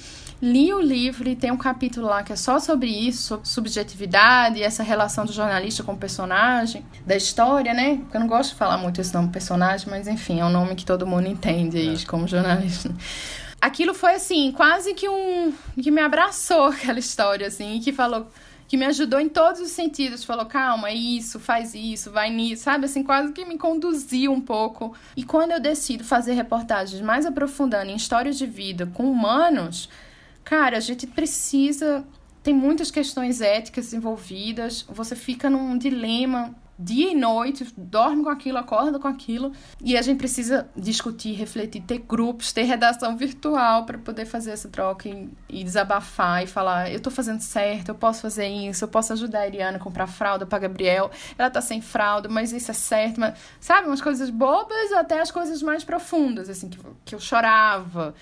li o livro e tem um capítulo lá que é só sobre isso, sobre subjetividade, essa relação do jornalista com o personagem, da história, né? Porque eu não gosto de falar muito esse nome personagem, mas enfim, é um nome que todo mundo entende aí é. como jornalista. Aquilo foi assim, quase que um que me abraçou aquela história assim, e que falou que me ajudou em todos os sentidos. Falou, calma, é isso, faz isso, vai nisso, sabe? Assim, quase que me conduziu um pouco. E quando eu decido fazer reportagens mais aprofundando em histórias de vida com humanos, Cara, a gente precisa. Tem muitas questões éticas envolvidas, você fica num dilema dia e noite, dorme com aquilo, acorda com aquilo, e a gente precisa discutir, refletir, ter grupos, ter redação virtual para poder fazer essa troca e, e, desabafar e falar, eu tô fazendo certo, eu posso fazer isso, eu posso ajudar a Ariana a comprar fralda para Gabriel, ela tá sem fralda, mas isso é certo, mas sabe, umas coisas bobas até as coisas mais profundas, assim, que, que eu chorava,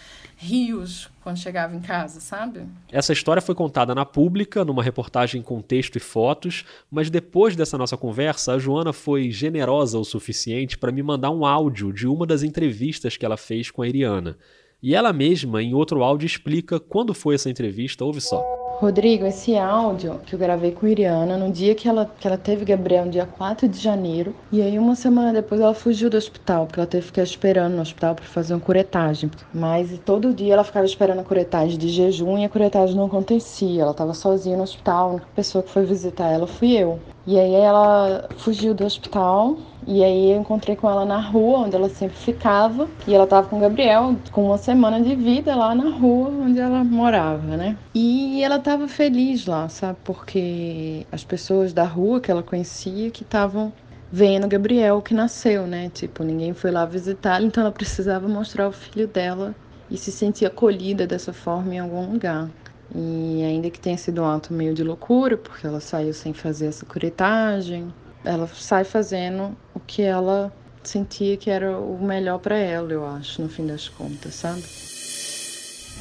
rios quando chegava em casa, sabe? Essa história foi contada na pública, numa reportagem com texto e fotos, mas depois dessa nossa conversa, a Joana foi generosa o suficiente para me mandar um áudio de uma das entrevistas que ela fez com a Iriana. E ela mesma, em outro áudio, explica quando foi essa entrevista, ouve só. Rodrigo, esse áudio que eu gravei com Iriana no dia que ela, que ela teve Gabriel, dia 4 de janeiro, e aí uma semana depois ela fugiu do hospital, porque ela teve que ficar esperando no hospital para fazer uma curetagem. Mas todo dia ela ficava esperando a curetagem de jejum e a curetagem não acontecia. Ela estava sozinha no hospital, a única pessoa que foi visitar ela fui eu. E aí ela fugiu do hospital e aí eu encontrei com ela na rua, onde ela sempre ficava. E ela tava com o Gabriel, com uma semana de vida lá na rua onde ela morava, né? E ela tava feliz lá, sabe? Porque as pessoas da rua que ela conhecia que estavam vendo Gabriel que nasceu, né? Tipo, ninguém foi lá visitar, então ela precisava mostrar o filho dela e se sentir acolhida dessa forma em algum lugar. E ainda que tenha sido um ato meio de loucura, porque ela saiu sem fazer essa curetagem, ela sai fazendo o que ela sentia que era o melhor para ela, eu acho, no fim das contas, sabe?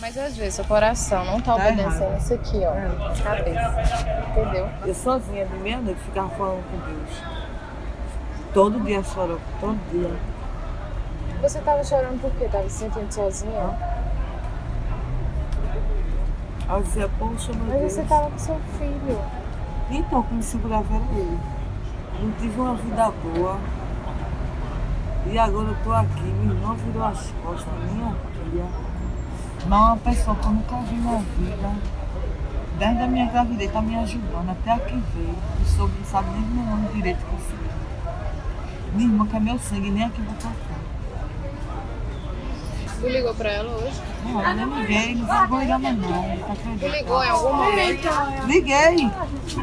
Mas às vezes o coração não tá, tá obedecendo isso aqui, ó, é. cabeça. Entendeu? Eu sozinha, de meia-noite, ficava falando com Deus. Todo dia chorou, todo dia. Você tava chorando por quê? Tava se sentindo sozinha? Ela dizia, poxa, meu Mas Deus. você tava com seu filho. Então, como segurava era ele. não tive uma vida boa. E agora eu tô aqui, meu irmão virou as costas, minha filha. Mas uma pessoa que eu nunca vi na vida, desde a minha gravidez, tá me ajudando até aqui veio. E soube, não sabe nem meu nome direito que eu sou. Minha irmã que é meu sangue, nem aqui vou tocar. Tu ligou pra ela hoje? Não, eu nem liguei, não vou ligar mais não. Tá Tu ligou em algum momento? Liguei,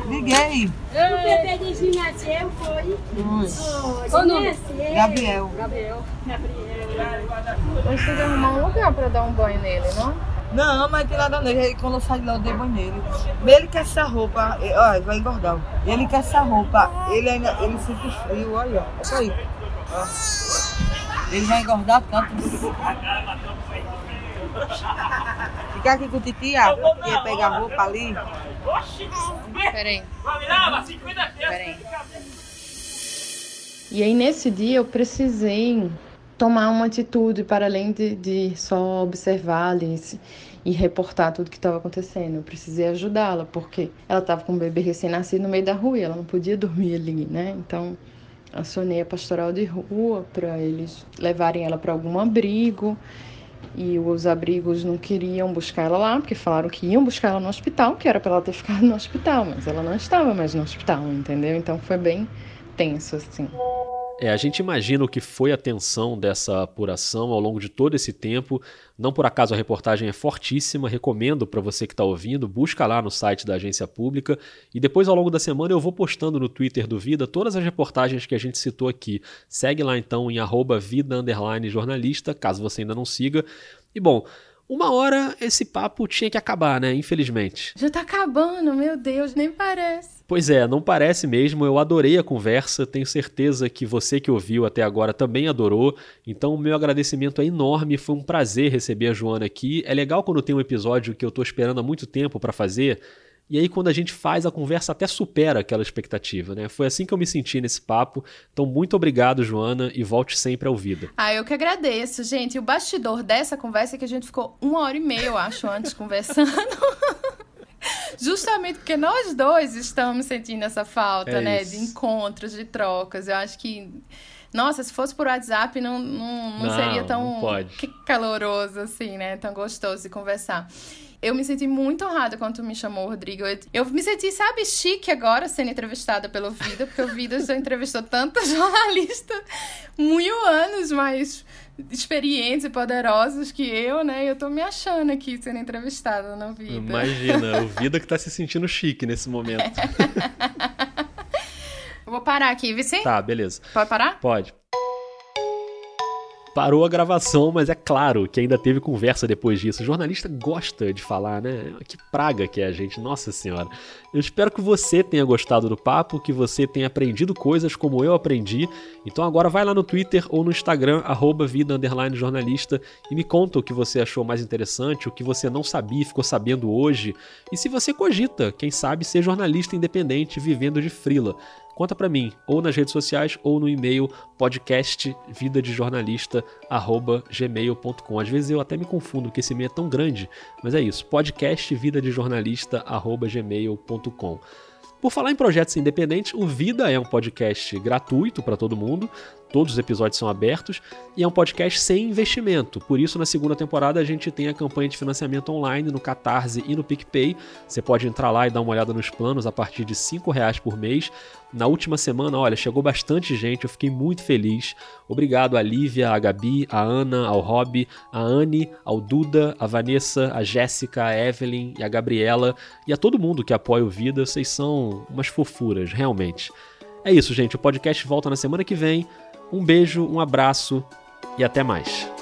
liguei. O bebê de Ginhaceu foi. Foi. Qual nome? Gabriel. Gabriel. Hoje tem que arrumar um lugar pra dar um banho nele, não? Não, mas tem nada nele. Aí, Quando eu saio de lá, eu dei banho nele. Ele quer essa roupa, olha, vai engordar. Ele quer essa roupa. Ele ainda, ele sente frio, olha. Olha aí. Ó. Ele vai engordar tanto. Ficar aqui com o titia, que ia pegar a roupa ali. Peraí. Peraí. E aí, nesse dia, eu precisei tomar uma atitude para além de, de só observar ali se- e reportar tudo que estava acontecendo. Eu precisei ajudá-la, porque ela estava com um bebê recém-nascido no meio da rua e ela não podia dormir ali, né? Então, acionei a pastoral de rua para eles levarem ela para algum abrigo. E os abrigos não queriam buscar ela lá, porque falaram que iam buscar ela no hospital, que era para ela ter ficado no hospital, mas ela não estava mais no hospital, entendeu? Então foi bem tenso, assim. É, a gente imagina o que foi a tensão dessa apuração ao longo de todo esse tempo. Não por acaso a reportagem é fortíssima, recomendo para você que está ouvindo, busca lá no site da agência pública e depois ao longo da semana eu vou postando no Twitter do Vida todas as reportagens que a gente citou aqui. Segue lá então em arroba vida underline jornalista, caso você ainda não siga. E bom, uma hora esse papo tinha que acabar, né? Infelizmente. Já tá acabando, meu Deus, nem parece. Pois é, não parece mesmo. Eu adorei a conversa. Tenho certeza que você que ouviu até agora também adorou. Então, o meu agradecimento é enorme. Foi um prazer receber a Joana aqui. É legal quando tem um episódio que eu tô esperando há muito tempo para fazer. E aí, quando a gente faz, a conversa até supera aquela expectativa, né? Foi assim que eu me senti nesse papo. Então, muito obrigado, Joana, e volte sempre ao Vida. Ah, eu que agradeço, gente. E o bastidor dessa conversa é que a gente ficou uma hora e meia, eu acho, antes conversando. Justamente porque nós dois estamos sentindo essa falta, É né? isso. De encontros, de trocas. Eu acho que. Nossa, se fosse por WhatsApp, não, não, não, Não, seria tão caloroso, assim, né? Tão gostoso de conversar. Eu me senti muito honrada quando tu me chamou, Rodrigo. Eu, eu me senti, sabe, chique agora sendo entrevistada pelo Vida, porque o Vida já entrevistou tanta jornalista, mil anos mais experientes e poderosos que eu, né? E eu tô me achando aqui sendo entrevistada no Vida. Imagina, o Vida que tá se sentindo chique nesse momento. Eu vou parar aqui, Vicente? Tá, beleza. Pode parar? Pode. Parou a gravação, mas é claro que ainda teve conversa depois disso. O jornalista gosta de falar, né? Que praga que é a gente, nossa senhora. Eu espero que você tenha gostado do papo, que você tenha aprendido coisas como eu aprendi. Então agora vai lá no Twitter ou no Instagram, arroba vida jornalista, e me conta o que você achou mais interessante, o que você não sabia e ficou sabendo hoje. E se você cogita, quem sabe, ser jornalista independente vivendo de frila. Conta pra mim, ou nas redes sociais, ou no e-mail podcastvidadejornalista@gmail.com. Às vezes eu até me confundo que esse e-mail é tão grande, mas é isso, podcastvidadejornalista@gmail.com. Por falar em projetos independentes, o Vida é um podcast gratuito para todo mundo. Todos os episódios são abertos e é um podcast sem investimento. Por isso, na segunda temporada, a gente tem a campanha de financiamento online no Catarse e no PicPay. Você pode entrar lá e dar uma olhada nos planos a partir de R$ reais por mês. Na última semana, olha, chegou bastante gente, eu fiquei muito feliz. Obrigado a Lívia, a Gabi, a Ana, ao Rob, a Anne, ao Duda, a Vanessa, a Jéssica, a Evelyn e a Gabriela e a todo mundo que apoia o Vida. Vocês são umas fofuras, realmente. É isso, gente. O podcast volta na semana que vem. Um beijo, um abraço e até mais.